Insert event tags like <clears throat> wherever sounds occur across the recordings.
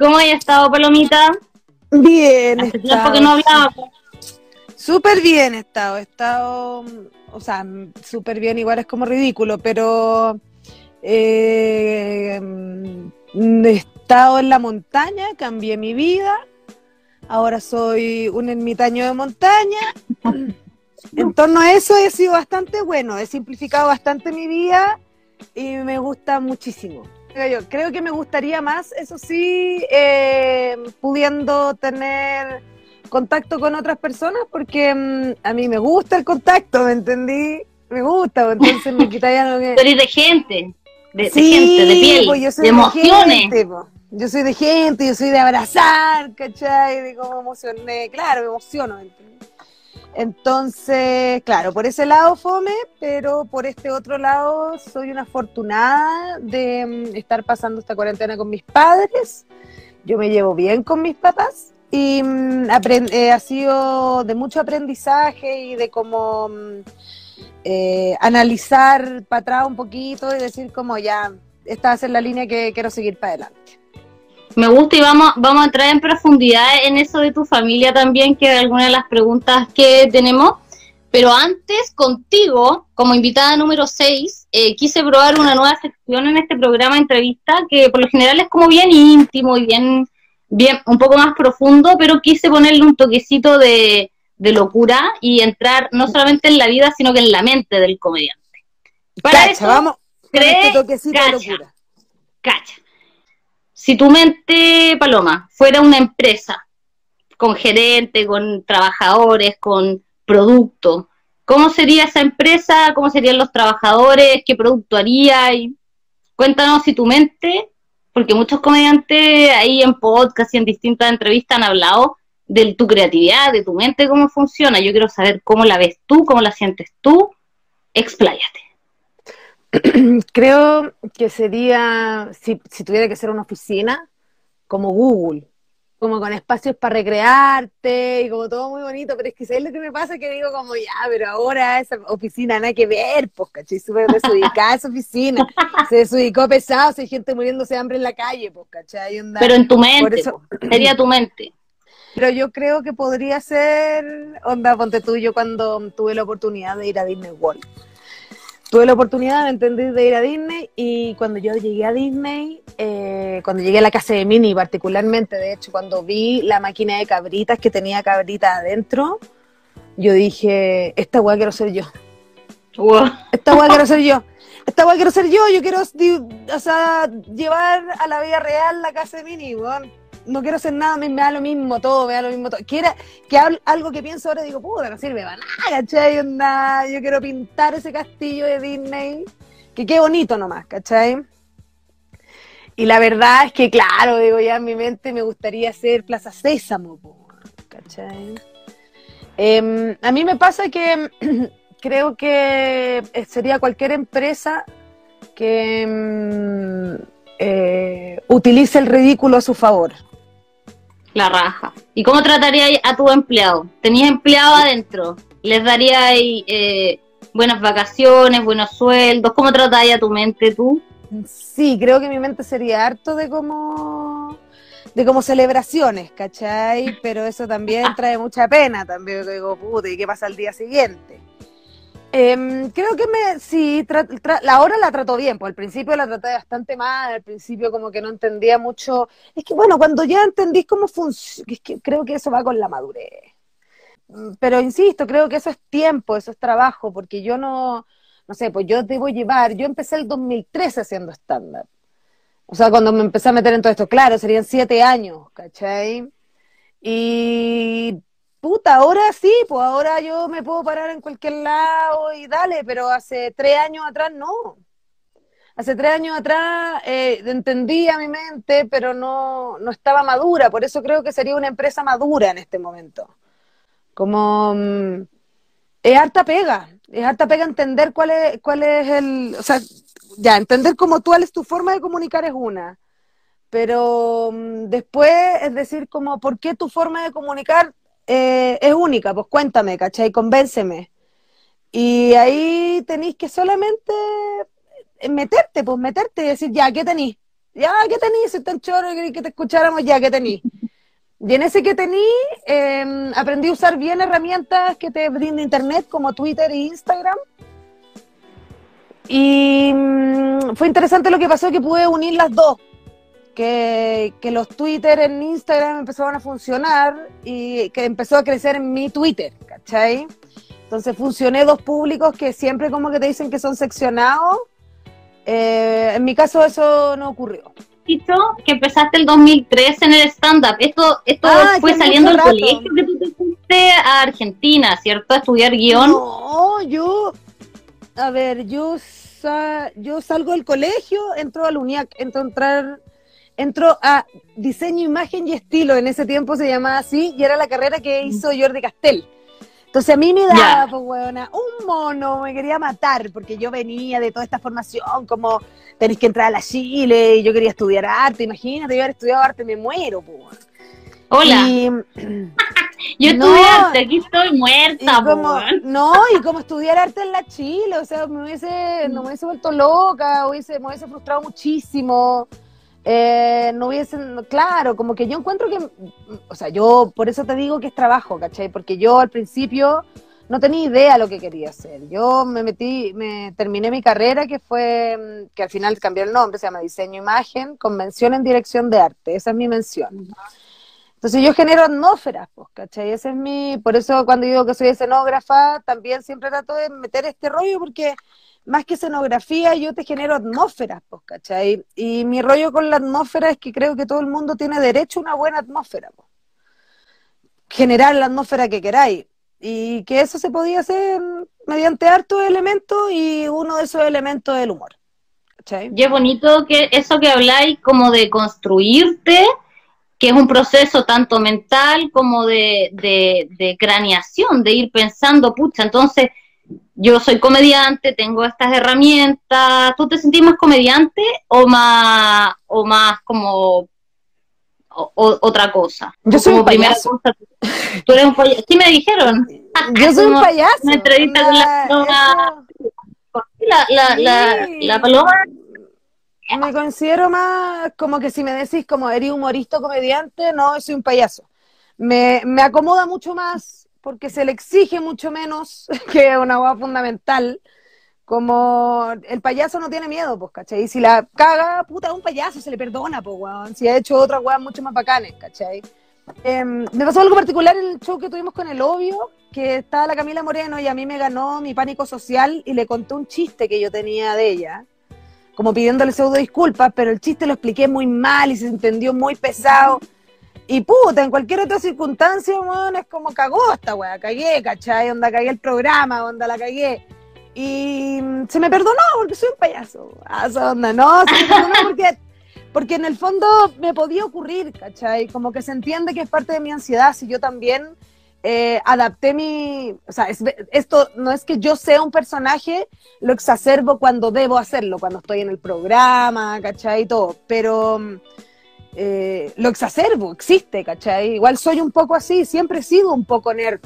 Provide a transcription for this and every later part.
¿Cómo has estado, Palomita? Bien, Hace tiempo que no hablaba. Súper bien he estado, he estado, o sea, súper bien, igual es como ridículo, pero eh, he estado en la montaña, cambié mi vida, ahora soy un ermitaño de montaña. En torno a eso he sido bastante bueno, he simplificado bastante mi vida y me gusta muchísimo. Yo creo que me gustaría más, eso sí, eh, pudiendo tener contacto con otras personas, porque mm, a mí me gusta el contacto, ¿me entendí? Me gusta, pues, entonces me <laughs> quitaría lo que... Pero de gente, de, de Sí, gente, de piel, pues, yo soy de emociones. gente, po. yo soy de gente, yo soy de abrazar, ¿cachai? De cómo emocioné, claro, me emociono, ¿me entendí? Entonces, claro, por ese lado fome, pero por este otro lado soy una afortunada de mm, estar pasando esta cuarentena con mis padres. Yo me llevo bien con mis papás y mm, eh, ha sido de mucho aprendizaje y de cómo mm, eh, analizar para atrás un poquito y decir como ya, esta va la línea que quiero seguir para adelante. Me gusta y vamos, vamos a entrar en profundidad en eso de tu familia también, que es alguna de las preguntas que tenemos. Pero antes, contigo, como invitada número 6, quise probar una nueva sección en este programa de entrevista, que por lo general es como bien íntimo y bien, bien un poco más profundo, pero quise ponerle un toquecito de, de locura y entrar no solamente en la vida, sino que en la mente del comediante. Para Cacha, eso, vamos cree, este toquecito de locura. Cacha. Si tu mente, Paloma, fuera una empresa con gerente, con trabajadores, con producto, ¿cómo sería esa empresa? ¿Cómo serían los trabajadores? ¿Qué producto haría? Y cuéntanos si tu mente, porque muchos comediantes ahí en podcast y en distintas entrevistas han hablado de tu creatividad, de tu mente, cómo funciona. Yo quiero saber cómo la ves tú, cómo la sientes tú. Expláyate. <clears throat> Creo que sería, si, si tuviera que ser una oficina, como Google, como con espacios para recrearte y como todo muy bonito, pero es que ¿sabes lo que me pasa? Que digo como, ya, pero ahora esa oficina nada que ver, pues, ¿cachai? Súper desubicada esa oficina, se desubicó pesado, si hay gente muriéndose de hambre en la calle, pues, ¿cachai? Onda- Pero en tu mente, eso- sería tu mente. Pero yo creo que podría ser, onda, ponte tú, yo cuando tuve la oportunidad de ir a Disney World. Tuve la oportunidad, ¿me entendés?, de ir a Disney y cuando yo llegué a Disney, eh, cuando llegué a la casa de Minnie particularmente, de hecho, cuando vi la máquina de cabritas que tenía cabritas adentro, yo dije, esta weá quiero ser yo. Wow. Esta weá quiero ser yo. <laughs> Esta weá quiero ser yo. Yo quiero o sea, llevar a la vida real la casa de Minnie, weón. No quiero hacer nada, me, me da lo mismo todo, me da lo mismo todo. Quiera, que algo que pienso ahora digo, puta, no sirve para nada, ¿cachai? Onda, yo quiero pintar ese castillo de Disney, que quede bonito nomás, ¿cachai? Y la verdad es que, claro, digo, ya en mi mente me gustaría hacer Plaza Sésamo, ¿cachai? Em, a mí me pasa que <clears throat> creo que eh, sería cualquier empresa que mm, eh, utilice el ridículo a su favor. La raja. ¿Y cómo trataría a tu empleado? ¿Tenías empleado adentro? ¿Les daría eh, buenas vacaciones, buenos sueldos? ¿Cómo trataría a tu mente tú? Sí, creo que mi mente sería harto de como de como celebraciones, ¿cachai? Pero eso también trae mucha pena, también digo, puta, ¿y qué pasa al día siguiente? Em, creo que me, sí, la hora la trató bien, pues al principio la traté bastante mal, al principio como que no entendía mucho, es que bueno, cuando ya entendís cómo funciona, creo que eso va con la madurez. Mm, Pero insisto, creo que eso es tiempo, eso es trabajo, porque yo no, no sé, pues yo debo llevar, yo empecé el 2013 haciendo stand-up. O sea, cuando me empecé a meter en todo esto, claro, serían siete años, ¿cachai? Y puta, ahora sí, pues ahora yo me puedo parar en cualquier lado y dale, pero hace tres años atrás no. Hace tres años atrás eh, entendía mi mente, pero no, no estaba madura, por eso creo que sería una empresa madura en este momento. Como mm, es harta pega, es harta pega entender cuál es, cuál es el, o sea, ya, entender cómo cuál es tu forma de comunicar es una, pero mm, después es decir como, ¿por qué tu forma de comunicar eh, es única? Pues cuéntame, ¿cachai? Convénceme. Y ahí tenéis que solamente meterte, pues meterte y decir, ya, ¿qué tenéis? Ya, ¿qué tenís? Si tan choro que te escucháramos, ya, ¿qué tenís? Y en ese que tení, em, aprendí a usar bien herramientas que te brinda Internet, como Twitter e Instagram. Y mm, fue interesante lo que pasó, que pude unir las dos. Que, que, los Twitter en Instagram empezaron a funcionar y que empezó a crecer en mi Twitter, ¿cachai? Entonces funcioné dos públicos que siempre como que te dicen que son seccionados. Eh, en mi caso eso no ocurrió que empezaste el 2003 en el stand-up. Esto, esto ah, fue saliendo del colegio que tú te fuiste a Argentina, ¿cierto? A estudiar guion. No, yo, a ver, yo, yo salgo del colegio, entro al UNIAC, entro a entrar, entro a diseño, imagen y estilo. En ese tiempo se llamaba así y era la carrera que hizo Jordi Castell. Entonces a mí me daba, pues, un mono, me quería matar, porque yo venía de toda esta formación, como tenés que entrar a la Chile, y yo quería estudiar arte, imagínate, yo haber estudiado arte, me muero, pues. Hola. <laughs> yo estudié arte, aquí estoy muerta, como, No, y como estudiar arte en la Chile, o sea, me hubiese, no me hubiese vuelto loca, hubiese, me hubiese frustrado muchísimo eh, no hubiesen, claro, como que yo encuentro que, o sea, yo por eso te digo que es trabajo, ¿cachai? Porque yo al principio no tenía idea lo que quería hacer. Yo me metí, me terminé mi carrera que fue, que al final cambió el nombre, se llama Diseño Imagen, Convención en Dirección de Arte, esa es mi mención. Entonces yo genero atmósferas, pues, ¿cachai? Ese es mi, por eso cuando digo que soy escenógrafa, también siempre trato de meter este rollo porque más que escenografía, yo te genero atmósferas, pues. Y mi rollo con la atmósfera es que creo que todo el mundo tiene derecho a una buena atmósfera, pues. Generar la atmósfera que queráis. Y que eso se podía hacer mediante hartos elementos y uno de esos elementos es el humor. ¿cachai? Y es bonito que eso que habláis como de construirte, que es un proceso tanto mental como de, de, de craneación, de ir pensando, pucha, entonces yo soy comediante, tengo estas herramientas. ¿Tú te sentís más comediante o más, o más como otra cosa? Yo soy un payaso. Cosa, tú eres un payaso. ¿Qué me dijeron? <laughs> Yo soy un payaso. Una entrevista con la, la, la, la, la paloma. Me considero más como que si me decís como eres humorista o comediante, no, soy un payaso. Me, me acomoda mucho más porque se le exige mucho menos, <laughs> que una hueá fundamental. Como el payaso no tiene miedo, pues, ¿cachai? Y si la caga, puta, un payaso, se le perdona, pues, weón. Si ha hecho otra weá mucho más bacanes, ¿cachai? Em, me pasó algo particular en el show que tuvimos con el obvio, que estaba la Camila Moreno y a mí me ganó mi pánico social y le conté un chiste que yo tenía de ella, como pidiéndole pseudo disculpas, pero el chiste lo expliqué muy mal y se entendió muy pesado. Y puta, en cualquier otra circunstancia, weón, es como cagó esta weá, cagué, ¿cachai? Onda, cagué el programa, onda, la cagué. Y se me perdonó porque soy un payaso. Ah, esa onda, no, se me perdonó <laughs> porque, porque en el fondo me podía ocurrir, ¿cachai? Como que se entiende que es parte de mi ansiedad, si yo también eh, adapté mi... O sea, esto no es que yo sea un personaje, lo exacerbo cuando debo hacerlo, cuando estoy en el programa, ¿cachai? Y todo, pero eh, lo exacerbo, existe, ¿cachai? Igual soy un poco así, siempre he sido un poco nerd.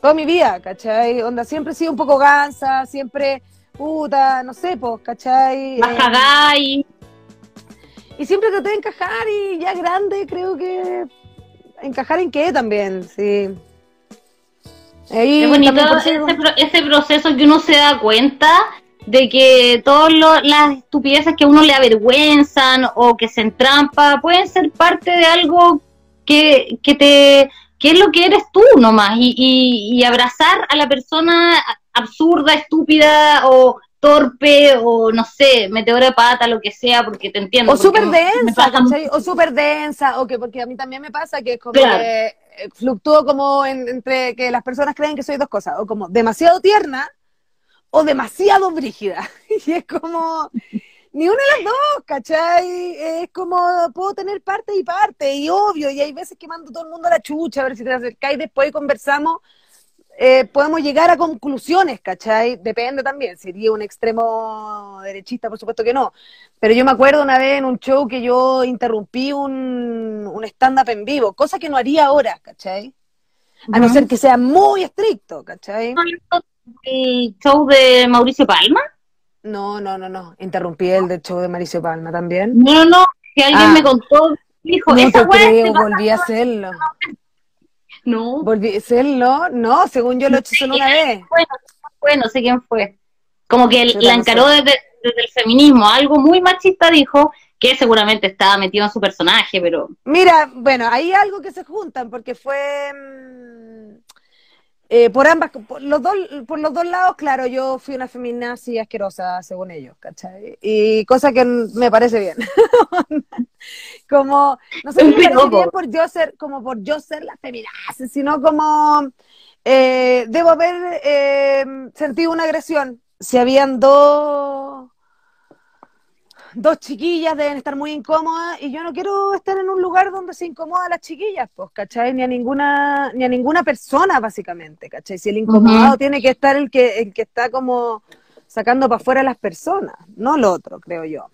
Toda mi vida, ¿cachai? Onda, siempre he sido un poco gansa, siempre, puta, no sé, pues, ¿cachai? Eh, y siempre traté de encajar y ya grande creo que encajar en qué también, sí. es bonito ese, ese, proceso que uno se da cuenta de que todas las estupideces que a uno le avergüenzan o que se entrampa pueden ser parte de algo que, que te que es lo que eres tú nomás. Y, y, abrazar a la persona absurda, estúpida o torpe o no sé, meteora de pata, lo que sea, porque te entiendo. O súper densa, o súper densa, o que porque a mí también me pasa que es como que eh, fluctúo como entre que las personas creen que soy dos cosas, o como demasiado tierna o demasiado brígida. <laughs> Y es como, ni una de las dos, ¿cachai? Es como, puedo tener parte y parte, y obvio, y hay veces que mando todo el mundo a la chucha, a ver si te acercáis, después conversamos, eh, podemos llegar a conclusiones, ¿cachai? Depende también, sería un extremo derechista, por supuesto que no. Pero yo me acuerdo una vez en un show que yo interrumpí un, un stand-up en vivo, cosa que no haría ahora, ¿cachai? A no ser que sea muy estricto, ¿cachai? El show de Mauricio Palma? No, no, no, no. Interrumpí el de show de Mauricio Palma también. No, no, no. Que alguien Ah. me contó, dijo, No esa creo, te pasa". volví a hacerlo. <laughs> No. Volví a hacerlo. No, según yo lo he hecho solo una vez. Bueno, fue, no sé quién fue. Como que la encaró desde, desde el feminismo, algo muy machista dijo, que seguramente estaba metido en su personaje, pero Mira, bueno, hay algo que se juntan porque fue mm, eh, por ambas, por los dos, por los dos lados, claro, yo fui una feminazi asquerosa según ellos, ¿cachai? Y cosa que me parece bien. <laughs> como, no sé me parece bien por yo ser, como por yo ser la feminazi, sino como eh, debo haber eh, sentido una agresión. Si habían dos dos chiquillas deben estar muy incómodas y yo no quiero estar en un lugar donde se incomodan las chiquillas, pues, ¿cachai? Ni a ninguna, ni a ninguna persona, básicamente, ¿cachai? Si el incomodado tiene que estar el que, el que está como sacando para afuera a las personas, no lo otro, creo yo.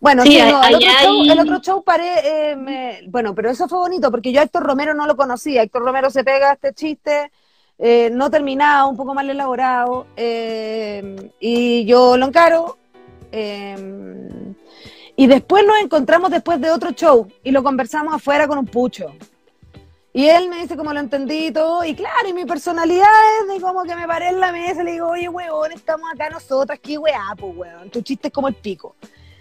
Bueno, Sí, el, otro show, el otro show paré, eh, me- bueno, pero eso fue bonito porque yo a Héctor Romero no lo conocía. Héctor Romero se pega este chiste eh, no terminado, un poco mal elaborado, eh, y yo lo encaro. Eh, y después nos encontramos después de otro show y lo conversamos afuera con un pucho. Y él me dice como lo entendí y todo, y claro, y mi personalidad es de como que me paré en la mesa y le digo, oye, weón, estamos acá nosotras, qué weá, pues, weón, tu chiste es como el pico.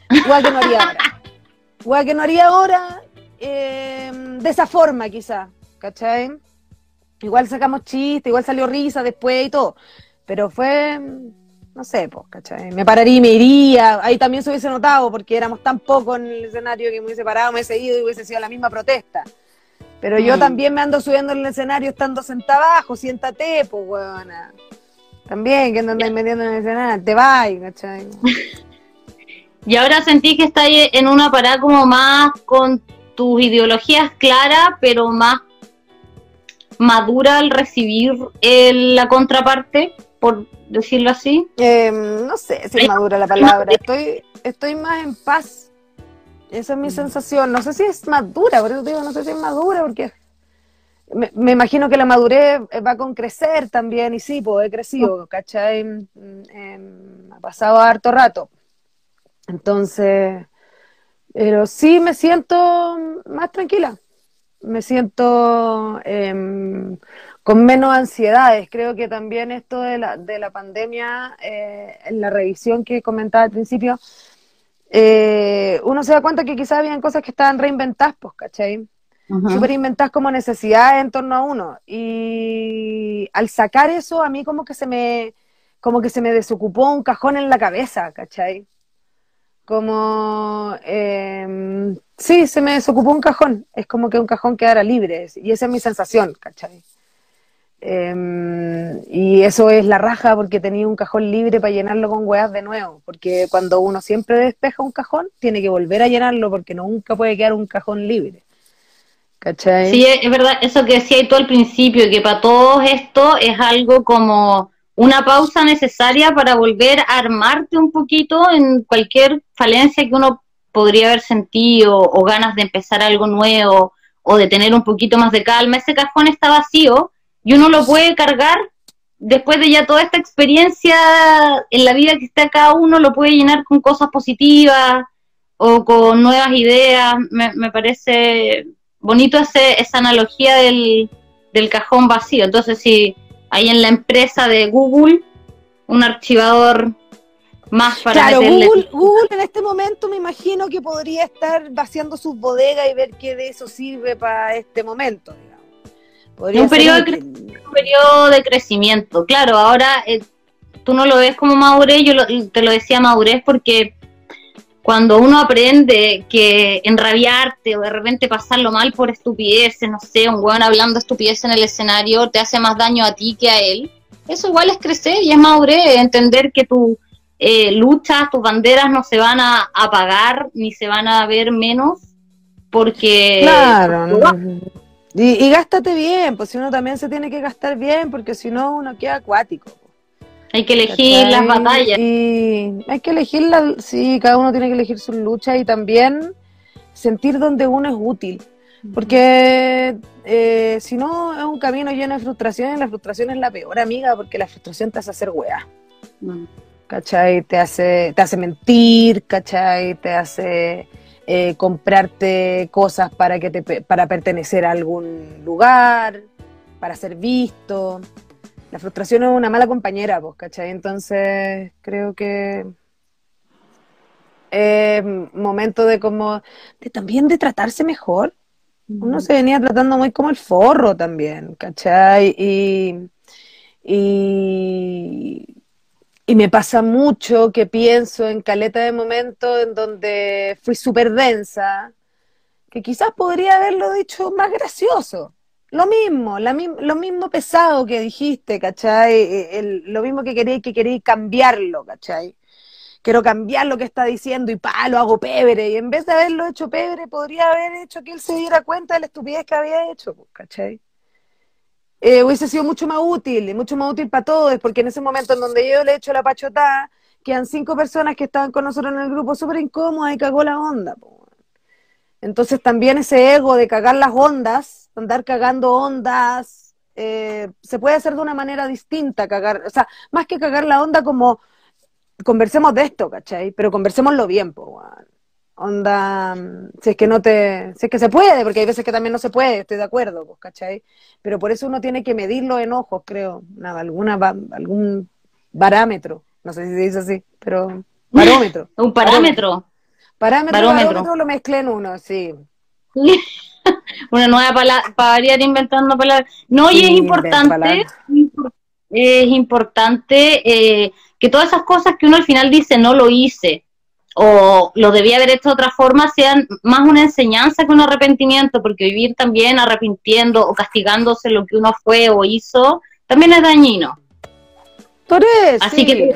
Igual que no haría ahora. <laughs> Igual que no haría ahora, eh, de esa forma quizá, ¿cachai? Igual sacamos chistes, igual salió risa después y todo, pero fue, no sé, pues, ¿cachai? Me pararía y me iría, ahí también se hubiese notado porque éramos tan pocos en el escenario que me hubiese parado, me hubiese ido y hubiese sido la misma protesta. Pero yo Mm. también me ando subiendo en el escenario estando sentada abajo, siéntate, pues, weona. También, que no andáis metiendo en el escenario, te vas, ¿cachai? <laughs> Y ahora sentí que está en una parada como más con tus ideologías claras, pero más madura al recibir el- la contraparte, por decirlo así. Eh, no sé si es madura la palabra. Estoy, estoy más en paz. Esa es mi sensación. No sé si es madura, por eso te digo, no sé si es madura, porque me, me imagino que la madurez va con crecer también, y sí, pues he crecido, ¿cachai? Mm, em, ha pasado harto rato. Entonces, pero sí me siento más tranquila. Me siento em, con menos ansiedades. Creo que también esto de la, de la pandemia, eh, en la revisión que comentaba al principio, eh, uno se da cuenta que quizás habían cosas que estaban reinventadas, pues, ¿cachai? Súper inventadas como necesidades en torno a uno. Y al sacar eso, a mí como que se me, como que se me desocupó un cajón en la cabeza, ¿cachai? Como, eh, sí, se me desocupó un cajón. Es como que un cajón quedara libre. Y esa es mi sensación, ¿cachai? Eh, y eso es la raja porque tenía un cajón libre para llenarlo con weas de nuevo. Porque cuando uno siempre despeja un cajón, tiene que volver a llenarlo porque nunca puede quedar un cajón libre. ¿Cachai? Sí, es es verdad, eso que decía tú al principio, que para todos esto es algo como una pausa necesaria para volver a armarte un poquito en cualquier falencia que uno podría haber sentido o ganas de empezar algo nuevo o de tener un poquito más de calma. Ese cajón está vacío y uno lo puede cargar después de ya toda esta experiencia en la vida que está cada uno, lo puede llenar con cosas positivas o con nuevas ideas. Me, parece bonito ese, esa analogía del, del cajón vacío. Entonces, si hay en la empresa de Google un archivador más para Claro, meterle- Google, Google en este momento me imagino que podría estar vaciando sus bodegas y ver qué de eso sirve para este momento, digamos. Podría Un ser periodo de un periodo de crecimiento. Claro, ahora eh, tú no lo ves como madurez, yo lo- te lo decía madurez porque cuando uno aprende que enrabiarte o de repente pasarlo mal por estupideces, no sé, un weón hablando estupidez en el escenario te hace más daño a ti que a él, eso igual es crecer y es madurez, entender que tus eh, luchas, tus banderas no se van a apagar ni se van a ver menos porque... Claro, no. y, y gástate bien, pues si uno también se tiene que gastar bien, porque si no uno queda acuático. Hay que elegir ¿cachai? las batallas. Y hay que elegir, la, sí, cada uno tiene que elegir su lucha y también sentir donde uno es útil. Porque eh, si no, es un camino lleno de frustración y la frustración es la peor amiga porque la frustración te hace hacer weá. Mm. ¿Cachai? Te hace, te hace mentir, ¿cachai? Te hace eh, comprarte cosas para, que te, para pertenecer a algún lugar, para ser visto. La frustración es una mala compañera, pues, ¿cachai? Entonces, creo que es momento de como, de también de tratarse mejor. Uno se venía tratando muy como el forro también, ¿cachai? Y, y, y me pasa mucho que pienso en caleta de momentos en donde fui súper densa, que quizás podría haberlo dicho más gracioso. Lo mismo, lo mismo pesado que dijiste, ¿cachai? E, el, lo mismo que quería que quería cambiarlo, ¿cachai? Quiero cambiar lo que está diciendo y pa, lo hago pebre. Y en vez de haberlo hecho pebre, podría haber hecho que él se diera cuenta de la estupidez que había hecho, ¿cachai? Eh, hubiese sido mucho más útil, mucho más útil para todos, porque en ese momento en donde yo le he hecho la pachotada, quedan cinco personas que estaban con nosotros en el grupo súper incómodas y cagó la onda. Entonces también ese ego de cagar las ondas, andar cagando ondas, eh, se puede hacer de una manera distinta, cagar, o sea, más que cagar la onda como conversemos de esto, ¿cachai? Pero conversémoslo bien, pues, Onda, si es que no te, si es que se puede, porque hay veces que también no se puede, estoy de acuerdo, pues, ¿cachai? Pero por eso uno tiene que medir los enojos, creo, nada, alguna, algún parámetro, no sé si se dice así, pero <laughs> barómetro. Un parámetro. Parámetro, barómetro. lo mezclé en uno, sí. <laughs> Una nueva palabra, para variar inventando palabras. No, y es importante, es importante eh, que todas esas cosas que uno al final dice no lo hice, o lo debía haber hecho de otra forma, sean más una enseñanza que un arrepentimiento, porque vivir también arrepintiendo o castigándose lo que uno fue o hizo, también es dañino. Por eso, Así que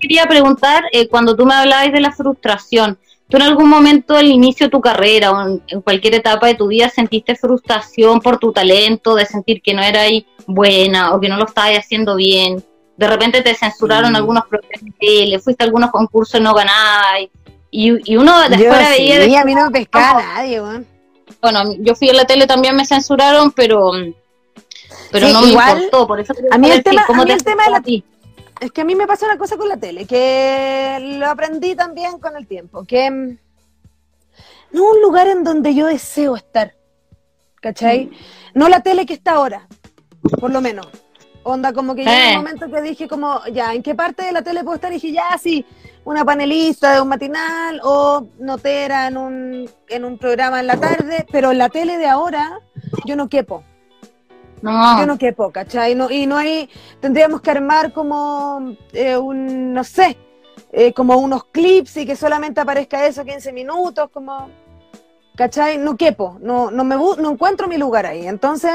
quería preguntar, eh, cuando tú me hablabas de la frustración, ¿tú en algún momento al inicio de tu carrera o en, cualquier etapa de tu vida sentiste frustración por tu talento, de sentir que no eras buena o que no lo estabas haciendo bien? De repente te censuraron algunos programas le fuiste a algunos concursos y no ganabas, y, y uno después veía... Sí, a mí no pescaba nadie, bueno. bueno, yo fui a la tele también me censuraron, pero pero no me importó, por eso a mí el tema, a mí el tema de la, ti? es que a mí me pasa una cosa con la tele, que lo aprendí también con el tiempo, que no es un lugar en donde yo deseo estar, ¿cachai? Mm. No la tele que está ahora, por lo menos. Onda, como que yo en un momento que dije como, ya, ¿en qué parte de la tele puedo estar? Y dije, ya, sí, una panelista de un matinal o notera en un, en un programa en la tarde, pero en la tele de ahora yo no quepo. No. Yo no quepo, ¿cachai? No, y no hay, tendríamos que armar como eh, un, no sé, eh, como unos clips y que solamente aparezca eso 15 minutos, como, ¿cachai? No quepo, no, no, me, no encuentro mi lugar ahí. Entonces,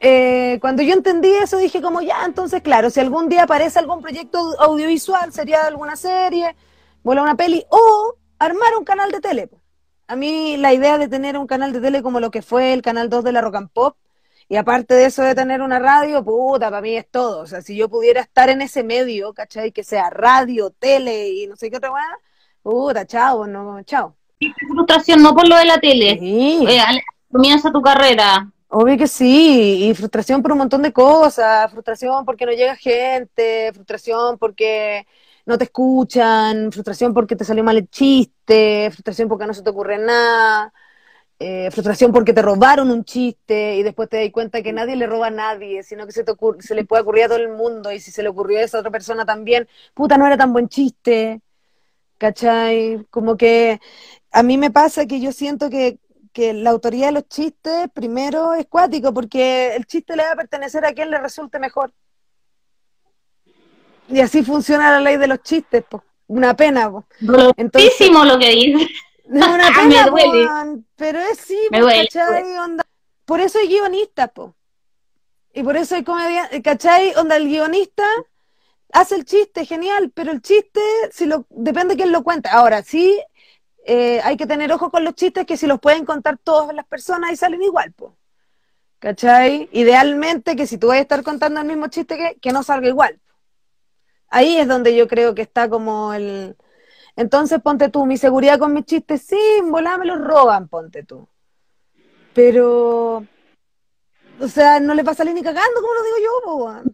eh, cuando yo entendí eso dije como ya, entonces claro, si algún día aparece algún proyecto audiovisual, sería alguna serie, vuela una peli, o armar un canal de tele. A mí la idea de tener un canal de tele como lo que fue el canal 2 de la Rock and Pop, y aparte de eso de tener una radio, puta, para mí es todo. O sea, si yo pudiera estar en ese medio, ¿cachai? Que sea radio, tele y no sé qué otra cosa, puta, chao, no, chao. frustración no por lo de la tele. Sí. comienza tu carrera, Obvio que sí, y frustración por un montón de cosas, frustración porque no llega gente, frustración porque no te escuchan, frustración porque te salió mal el chiste, frustración porque no se te ocurre nada, eh, frustración porque te robaron un chiste y después te das cuenta que nadie le roba a nadie, sino que se, te se le puede ocurrir a todo el mundo y si se le ocurrió a esa otra persona también, puta, no era tan buen chiste, ¿cachai? Como que a mí me pasa que yo siento que que la autoría de los chistes, primero, es cuático, porque el chiste le va a pertenecer a quien le resulte mejor. Y así funciona la ley de los chistes, pues. Una pena, pues. Entonces, lo que dice. <laughs> Una <laughs> pena, me duele. pero es sí, me duele, Onda. Por eso hay guionistas, pues. Y por eso hay comedia, ¿cachai? Onda, el guionista hace el chiste, genial, pero el chiste, si lo, depende de quién lo cuenta. Ahora, sí, eh, hay que tener ojo con los chistes que si los pueden contar todas las personas y salen igual, pues. ¿Cachai? Idealmente que si tú vas a estar contando el mismo chiste que, que no salga igual. Ahí es donde yo creo que está como el... Entonces ponte tú, mi seguridad con mis chistes, sí, me los roban, ponte tú. Pero... O sea, no le pasa a salir ni cagando, como lo digo yo,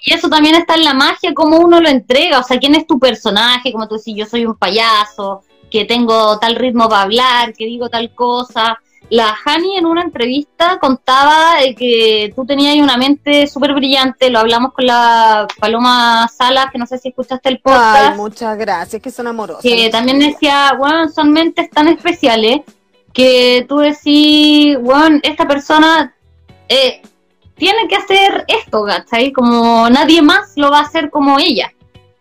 y eso también está en la magia, cómo uno lo entrega, o sea, quién es tu personaje, como tú decís, yo soy un payaso, que tengo tal ritmo para hablar, que digo tal cosa. La Hani en una entrevista contaba que tú tenías una mente súper brillante, lo hablamos con la Paloma Salas, que no sé si escuchaste el podcast. Ay, muchas gracias, que son amorosas. Que también decía, bueno, son mentes tan especiales que tú decís, bueno, esta persona eh, tiene que hacer esto, ¿cachai? Como nadie más lo va a hacer como ella,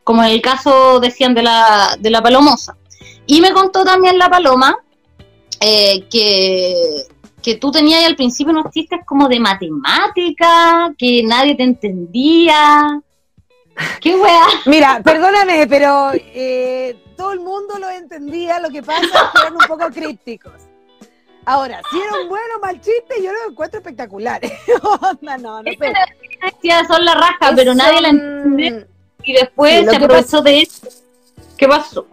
como en el caso, decían, de la, de la palomosa. Y me contó también la paloma eh, que, que tú tenías al principio unos chistes como de matemática, que nadie te entendía. ¿Qué weá? <laughs> Mira, perdóname, pero eh, todo el mundo lo entendía, lo que pasa es que eran un poco críticos. Ahora, si era un bueno o mal chiste, yo lo encuentro espectacular. <laughs> no, no, no sé. Son la raja, pero nadie la entiende. Y después se aprovechó de eso. ¿Qué pasó?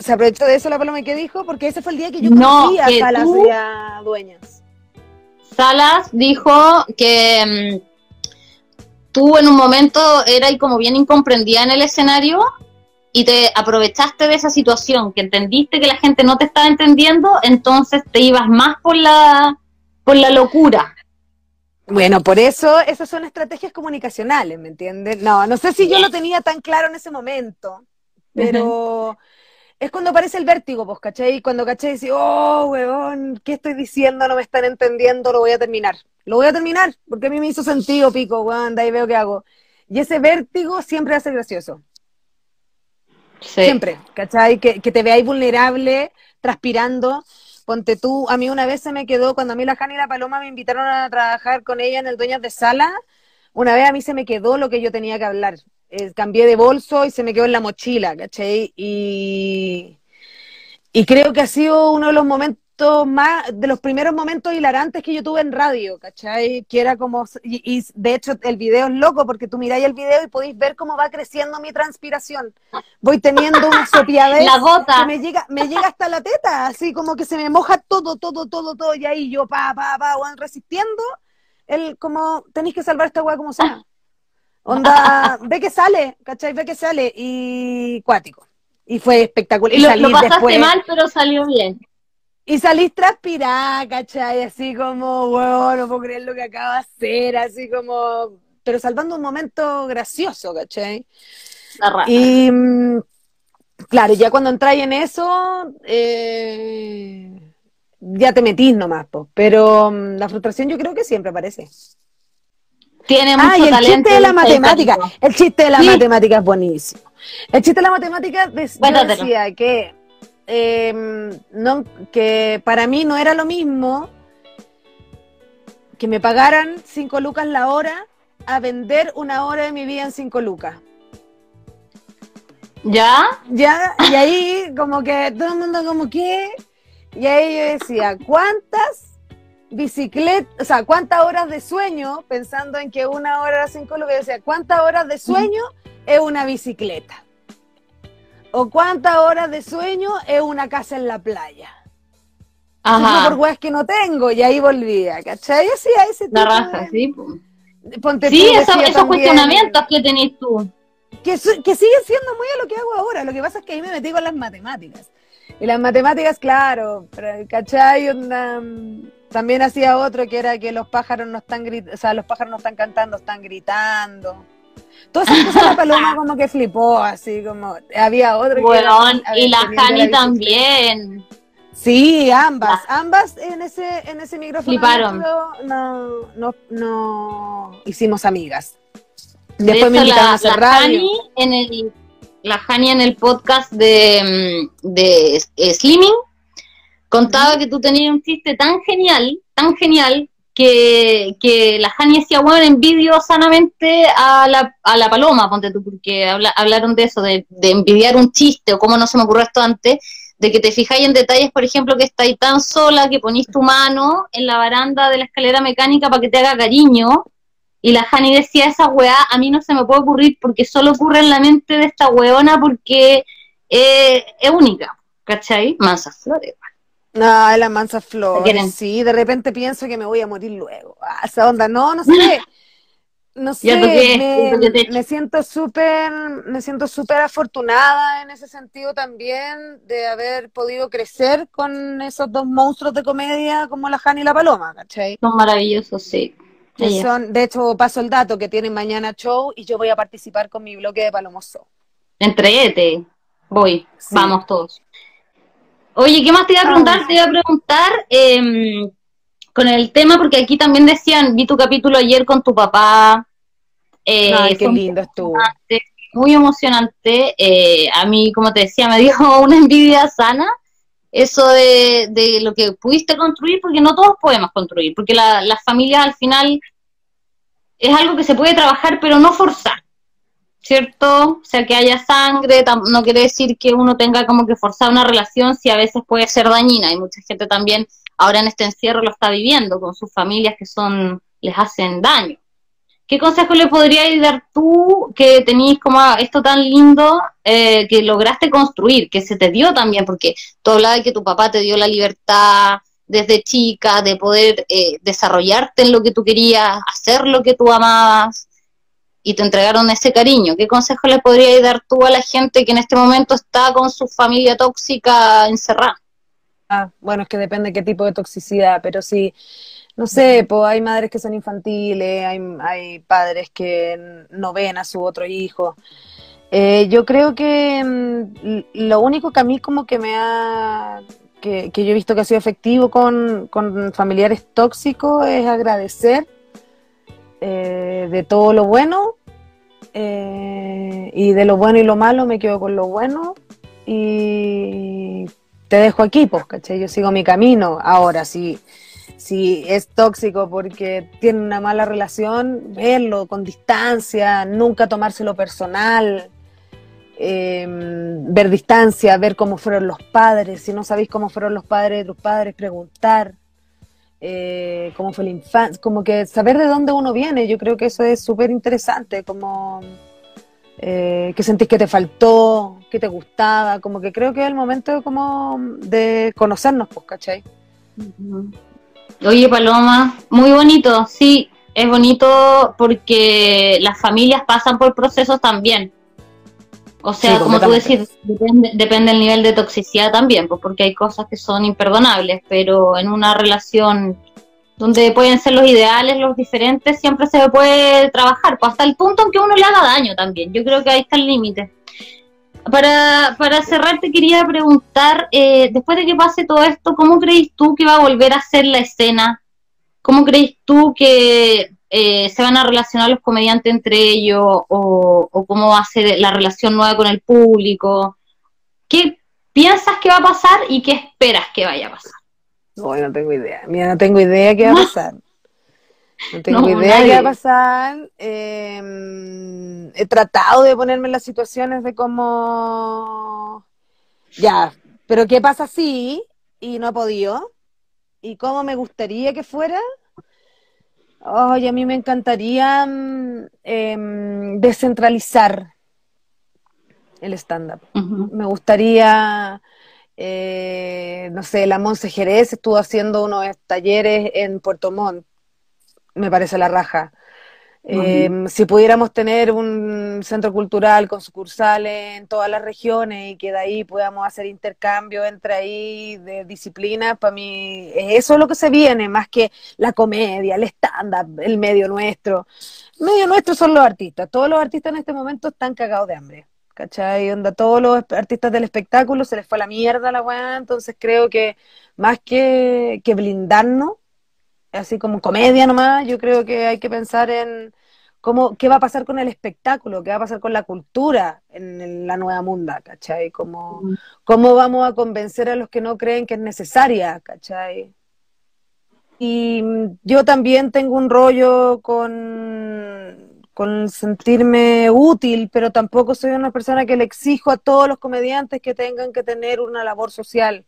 ¿Se aprovechó de eso la paloma y qué dijo? Porque ese fue el día que yo conocí a Salas y a Dueñas. Salas dijo que mm, tú en un momento eras como bien incomprendida en el escenario y te aprovechaste de esa situación, que entendiste que la gente no te estaba entendiendo, entonces te ibas más por la, por la locura. Bueno, por eso esas son estrategias comunicacionales, ¿me entiendes? No, no sé si yo lo tenía tan claro en ese momento, pero es cuando aparece el vértigo, pues, ¿cachai? Cuando, ¿cachai? Dice, oh, weón, ¿qué estoy diciendo? No me están entendiendo, lo voy a terminar. Lo voy a terminar, porque a mí me hizo sentido, pico, weón, de ahí veo qué hago. Y ese vértigo siempre hace gracioso. Siempre, ¿cachai? Que, que te veáis vulnerable, transpirando. Ponte tú, a mí una vez se me quedó, cuando a mí la Jani y la Paloma me invitaron a trabajar con ella en el Dueñas de Sala, una vez a mí se me quedó lo que yo tenía que hablar. Eh, cambié de bolso y se me quedó en la mochila, ¿cachai? Y, y creo que ha sido uno de los momentos más, de los primeros momentos hilarantes que yo tuve en radio, ¿cachai? Que era como, y, de hecho el video es loco porque tú miráis el video y podéis ver cómo va creciendo mi transpiración. Voy teniendo una sopiadez <laughs> la gota. que me llega, me llega hasta la teta, así como que se me moja todo, todo, todo, todo, y ahí yo pa, pa, pa, van resistiendo, el como, tenéis que salvar esta weá como sea. Onda, <laughs> ve que sale, ¿cachai? Ve que sale, y cuático. Y fue espectacular. Y, lo, pasaste mal, pero salió bien. Y salís transpirada, ¿cachai? Así como, wow, no puedo creer lo que acaba de hacer, así como, pero salvando un momento gracioso, ¿cachai? Y mm, claro, ya cuando entráis en eso, eh, ya te metís nomás, pero mm, la frustración yo creo que siempre aparece. Tiene mucho ah, y el chiste de la matemática, el chiste de la matemática es buenísimo. El chiste de la matemática decía que Em, no, que para mí no era lo mismo que me pagaran 5 lucas la hora a vender una hora de mi vida en 5 lucas. ¿Ya? Ya, y ahí como que todo el mundo como que, y ahí yo decía, ¿cuántas bicicletas, o sea, cuántas horas de sueño, pensando en que una hora era 5 lucas, yo decía, ¿cuántas horas de sueño es una bicicleta? ¿O cuántas horas de sueño es una casa en la playa? Ajá. por weas que no tengo, y ahí volvía, ¿cachai? Así a ese tipo La raja, sí. Ponte sí, esos cuestionamientos que tenés tú. Que, que siguen siendo muy a lo que hago ahora. Lo que pasa es que ahí me metí con las matemáticas. Y las matemáticas, claro, ¿cachai? también hacía otro que era que los pájaros no están o sea, los pájaros no están cantando, están gritando. Todas esas cosas la paloma <laughs> como que flipó, así como había otro bueno, y la Jani también. Sí, ambas, ambas en ese, en ese micrófono Fliparon. No, no, no hicimos amigas. Después me invitaron a hacer la en el, la en el podcast de, mm, de Slimming contaba que tú tenías un chiste tan genial, tan genial, que, la Jani decía, bueno, envidio sanamente a la, a la paloma, ponte tú, porque hablaron de eso, de, envidiar un chiste, o cómo no se me ocurrió esto antes, de que te fijáis en detalles, por ejemplo, que estáis tan sola que ponís tu mano en la baranda de la escalera mecánica para que te haga cariño, y la Jani decía, esa weá a mí no se me puede ocurrir porque solo ocurre en la mente de esta weona porque eh, es única, ¿cachai? Mansas flores. No, la mansa flor. Sí, de repente pienso que me voy a morir luego. Ah, esa onda, no, no sé. <laughs> no sé, me, siento súper, me siento súper afortunada en ese sentido también de haber podido crecer con esos dos monstruos de comedia como la Jani y la Paloma, ¿cachai? Son maravillosos, sí. Son, de hecho, paso el dato que tienen mañana show y yo voy a participar con mi bloque de Palomoso. Entreguete, voy, vamos todos. Oye, ¿qué más te iba a preguntar? Te iba a preguntar em, con el tema, porque aquí también decían, vi tu capítulo ayer con tu papá. Eh, Ay, qué lindo estuvo. Muy emocionante. Eh, a mí, como te decía, me dio <laughs> una envidia sana eso de, de, lo que pudiste construir, porque no todos podemos construir, porque la, las familias al final es algo que se puede trabajar, pero no forzar. ¿cierto? O sea, que haya sangre, no quiere decir que uno tenga como que forzar una relación si a veces puede ser dañina y mucha gente también ahora en este encierro lo está viviendo con sus familias que son, les hacen daño. ¿Qué consejo le podrías dar tú que tenéis como esto tan lindo eh, que lograste construir, que se te dio también? Porque tú hablabas de que tu papá te dio la libertad desde chica de poder eh, desarrollarte en lo que tú querías, hacer lo que tú amabas, y te entregaron ese cariño. ¿Qué consejo le podrías dar tú a la gente que en este momento está con su familia tóxica encerrada? Ah, bueno, es que depende qué tipo de toxicidad, pero sí, no sé, pues hay madres que son infantiles, hay, hay padres que no ven a su otro hijo. Eh, yo creo que mm, lo único que a mí como que me ha, que, que yo he visto que ha sido efectivo con, con familiares tóxicos es agradecer eh, de todo lo bueno eh, y de lo bueno y lo malo me quedo con lo bueno y te dejo aquí, pues, ¿cachai? Yo sigo mi camino. Ahora, si, si es tóxico porque tiene una mala relación, verlo con distancia, nunca tomárselo personal, em, ver distancia, ver cómo fueron los padres. Si no sabéis cómo fueron los padres de tus padres, preguntar eh, cómo fue la infancia, como que saber de dónde uno viene, yo creo que eso es súper interesante, como eh, qué sentís que te faltó, qué te gustaba, como que creo que es el momento como de conocernos, pues, ¿cachai? Oye, Paloma, muy bonito, sí, es bonito porque las familias pasan por procesos también. O sea, como tú decís, depende, depende del nivel de toxicidad también, pues porque hay cosas que son imperdonables, pero en una relación donde pueden ser los ideales, los diferentes, siempre se puede trabajar, pues hasta el punto en que uno le haga daño también. Yo creo que ahí está el límite. Para, para cerrar, te quería preguntar, eh, después de que pase todo esto, ¿cómo crees tú que va a volver a ser la escena? ¿Cómo crees tú que eh, se van a relacionar los comediantes entre ellos o, cómo va a ser la relación nueva con el público. ¿Qué piensas que va a pasar y qué esperas que vaya a pasar? No, no tengo idea. Mira, no tengo idea qué va a <laughs> pasar. <laughs> No tengo idea qué va a pasar. Em, he tratado de ponerme en las situaciones de cómo. Ya, pero ¿qué pasa si? Y no he podido. ¿Y cómo me gustaría que fuera? Ay, a mí me encantaría em, descentralizar el stand-up. Me gustaría, eh, no sé, la Monse Jerez estuvo haciendo unos talleres en Puerto Montt. Me parece la raja. Em, si pudiéramos tener un centro cultural con sucursales en todas las regiones y que de ahí podamos hacer intercambio entre ahí de disciplinas, para mí eso es lo que se viene, más que la comedia, el stand-up, el medio nuestro. El medio nuestro son los artistas. Todos los artistas en este momento están cagados de hambre. ¿Cachai? Onda, todos los artistas del espectáculo se les fue a la mierda la weá, entonces creo que más que, que blindarnos, así como comedia nomás, yo creo que hay que pensar en cómo, qué va a pasar con el espectáculo, qué va a pasar con la cultura en, la nueva munda, ¿cachai? Cómo, cómo vamos a convencer a los que no creen que es necesaria, ¿cachai? Y yo también tengo un rollo con, con sentirme útil, pero tampoco soy una persona que le exijo a todos los comediantes que tengan que tener una labor social.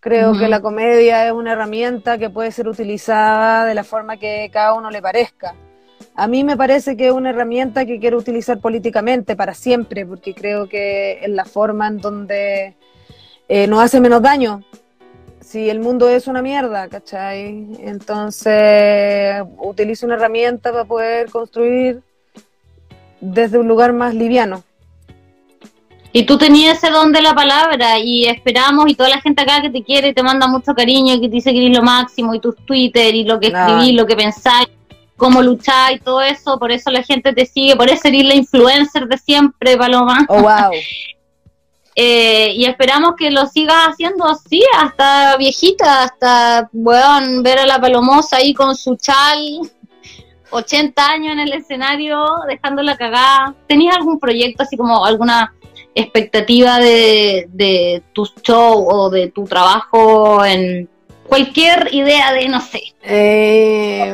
Creo que la comedia es una herramienta que puede ser utilizada de la forma que cada uno le parezca. A mí me parece que es una herramienta que quiero utilizar políticamente para siempre, porque creo que es la forma en donde eh, nos hace menos daño. si el mundo es una mierda, ¿cachai? Entonces utilizo una herramienta para poder construir desde un lugar más liviano. Y tú tenías ese don de la palabra y esperamos y toda la gente acá que te quiere te manda mucho cariño y que te dice que eres lo máximo y tus Twitter y lo que escribís, lo que pensáis, cómo lucháis y todo eso, por eso la gente te sigue, por eso eres la influencer de siempre, Paloma. Oh, wow. <laughs> Eh, y esperamos que lo sigas haciendo así, hasta viejita, hasta, bueno, ver a la Palomosa ahí con su chal, 80 años en el escenario, dejándola cagada. ¿Tenías algún proyecto así como alguna expectativa de, de tu show o de tu trabajo en cualquier idea de, no sé. Eh,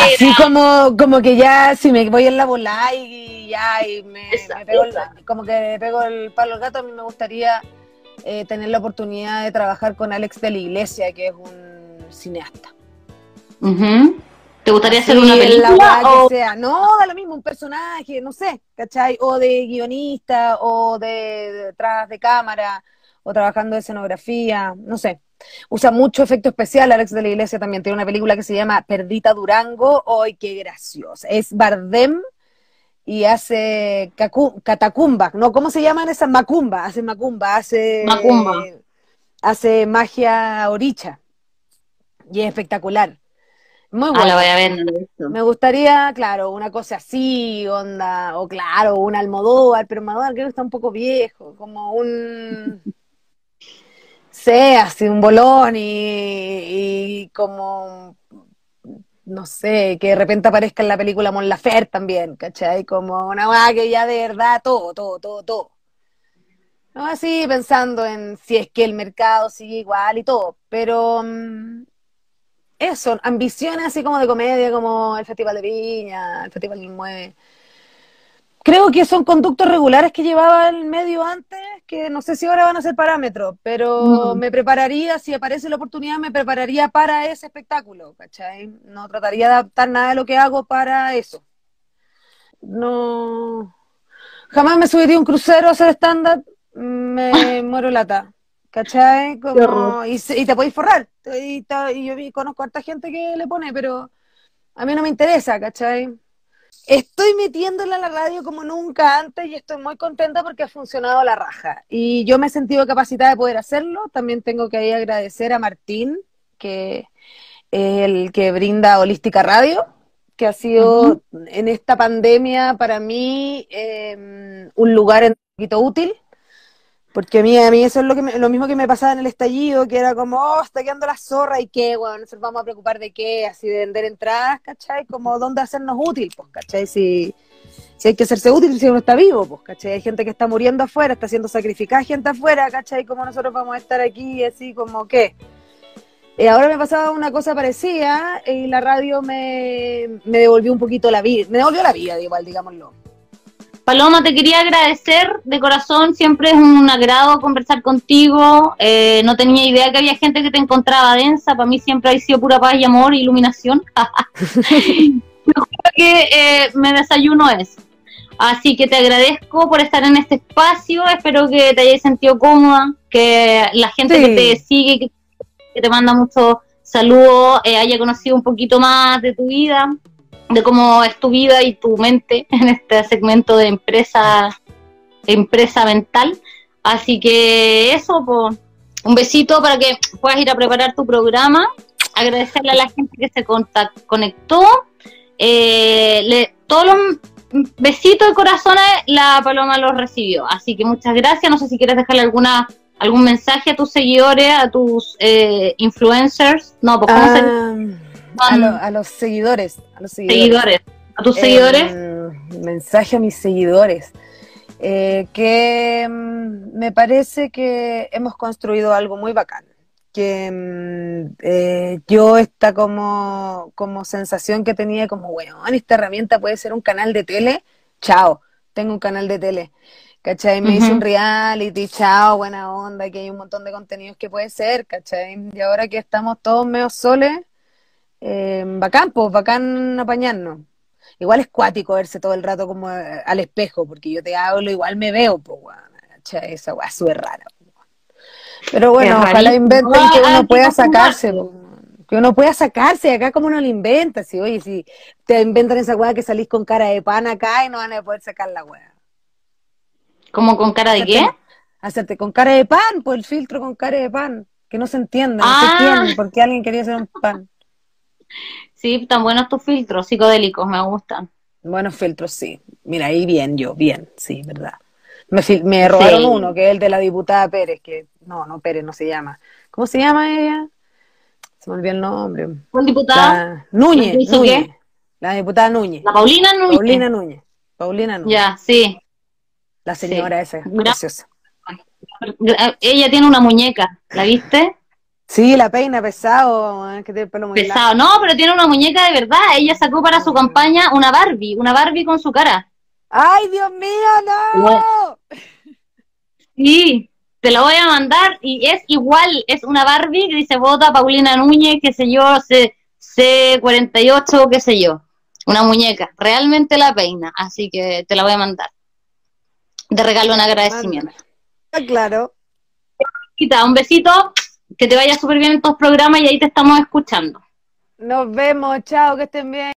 así como, como que ya si me voy en la bola y ya y me, pego el, como que pego el palo al gato, a mí me gustaría eh, tener la oportunidad de trabajar con Alex de la Iglesia, que es un cineasta. ¿Te gustaría hacer una película? O... Que sea. No, da lo mismo, un personaje, no sé, ¿cachai? O de guionista, o de detrás de cámara, o trabajando de escenografía, no sé. Usa mucho efecto especial, Alex de la Iglesia también tiene una película que se llama Perdita Durango, ¡ay, qué graciosa! Es Bardem y hace catacumba, ¿no? ¿Cómo se llaman esas? Macumba, hace macumba, hace... Macumba. hace magia oricha. Y es espectacular. Muy bueno. Ah, la voy a ver. Me gustaría, claro, una cosa así, onda, o claro, un Almodóvar, pero Almodóvar creo que está un poco viejo, como un, <laughs> sé, así un bolón y, como, no sé, que de repente aparezca en la película Mon Laferte también, ¿cachai? Como una weá que ya de verdad todo, todo, todo, todo. No así pensando en si es que el mercado sigue igual y todo, pero mm, eso, ambiciones así como de comedia, como el Festival de Viña, el Festival del Mueve. Creo que son conductos regulares que llevaba el medio antes, que no sé si ahora van a ser parámetros, pero me prepararía, si aparece la oportunidad, me prepararía para ese espectáculo, ¿cachai? No trataría de adaptar nada de lo que hago para eso. No. Jamás me subiría un crucero a hacer stand-up, me <laughs> muero lata. ¿Cachai? Como, y, te podéis forrar. Y, yo conozco a harta gente que le pone, pero a mí no me interesa, ¿cachai? Estoy metiéndola a la radio como nunca antes y estoy muy contenta porque ha funcionado la raja. Y yo me he sentido capacitada de poder hacerlo. También tengo que ahí agradecer a Martín, que es el que brinda Holística Radio, que ha sido en esta pandemia para mí em, un lugar un poquito útil porque a mí, a mí eso es lo, que lo mismo que me pasaba en el estallido, que era como, oh, está quedando la zorra y qué, bueno, nos vamos a preocupar de qué, así de vender entradas, ¿cachai? Como dónde hacernos útil, pues, ¿cachai? Si, si hay que hacerse útil si uno está vivo, pues, ¿cachai? Hay gente que está muriendo afuera, está siendo sacrificada gente afuera, ¿cachai? Como nosotros vamos a estar aquí, así como, ¿qué? Y ahora me pasaba una cosa parecida y la radio me, me devolvió un poquito la vida, me devolvió la vida, igual, digámoslo. Paloma, te quería agradecer de corazón, siempre es un agrado conversar contigo. Eh, no tenía idea que había gente que te encontraba densa, para mí siempre ha sido pura paz y amor, y iluminación. <laughs> que eh, me desayuno eso. Así que te agradezco por estar en este espacio, espero que te hayas sentido cómoda, que la gente que te sigue, que, te manda muchos saludos, eh, haya conocido un poquito más de tu vida de cómo es tu vida y tu mente <laughs> en este segmento de empresa, empresa mental. Así que eso, pues, un besito para que puedas ir a preparar tu programa. Agradecerle a la gente que se conectó. Eh, todos los besitos de corazones la Paloma los recibió. Así que muchas gracias. No sé si quieres dejarle alguna algún mensaje a tus seguidores, a tus eh, influencers. No, pues ¿cómo se a, los seguidores. A los seguidores. ¿A tus seguidores? Em, mensaje a mis seguidores. Eh, que mm, me parece que hemos construido algo muy bacán. Que mm, eh, yo esta como, como sensación que tenía como, bueno, esta herramienta puede ser un canal de tele, chao, tengo un canal de tele. ¿Cachai? Me hice un reality, chao, buena onda, que hay un montón de contenidos que puede ser, ¿cachai? Y ahora que estamos todos medio soles, eh, bacán, pues, bacán apañarnos. Igual es cuático verse todo el rato como eh, al espejo, porque yo te hablo, igual me veo, pues, esa weá es súper rara. Pero bueno, ojalá inventen que Ah, uno pueda sacarse. Que uno pueda sacarse, acá como uno lo inventa, si oye, si te inventan esa weá que salís con cara de pan acá y no van a poder sacar la weá. ¿Como con cara de qué? Hacerte, con cara de pan, pues el filtro con cara de pan, que no se entiende, no Ah. se entiende, porque alguien quería hacer un pan. Sí, tan buenos tus filtros psicodélicos, me gustan. Buenos filtros, sí. Mira, ahí bien, yo, bien, sí, verdad. Me, me robaron Sí. uno, que es el de la diputada Pérez, que no, no Pérez, no se llama. ¿Cómo se llama ella? Se me olvidó el nombre. ¿Un diputado? La Núñez, ¿La Núñez. qué? La diputada Núñez. La Paulina Núñez. Paulina Núñez. Paulina Núñez. Ya, sí. La señora esa, Gra- preciosa. Ella tiene una muñeca, ¿la viste? Sí, la peina pesado, que tiene el pelo muy Pesado. No, pero tiene una muñeca de verdad. Ella sacó para su campaña una Barbie, una Barbie con su cara. ¡Ay, Dios mío, no! Sí, te la voy a mandar y es igual, es una Barbie que dice vota Paulina Núñez, qué sé yo, C, C48, qué sé yo. Una muñeca, realmente la peina, así que te la voy a mandar. De regalo en agradecimiento. Ah, Claro. Quita, un besito, que te vaya súper bien en tus programas y ahí te estamos escuchando. Nos vemos, chao, que estén bien.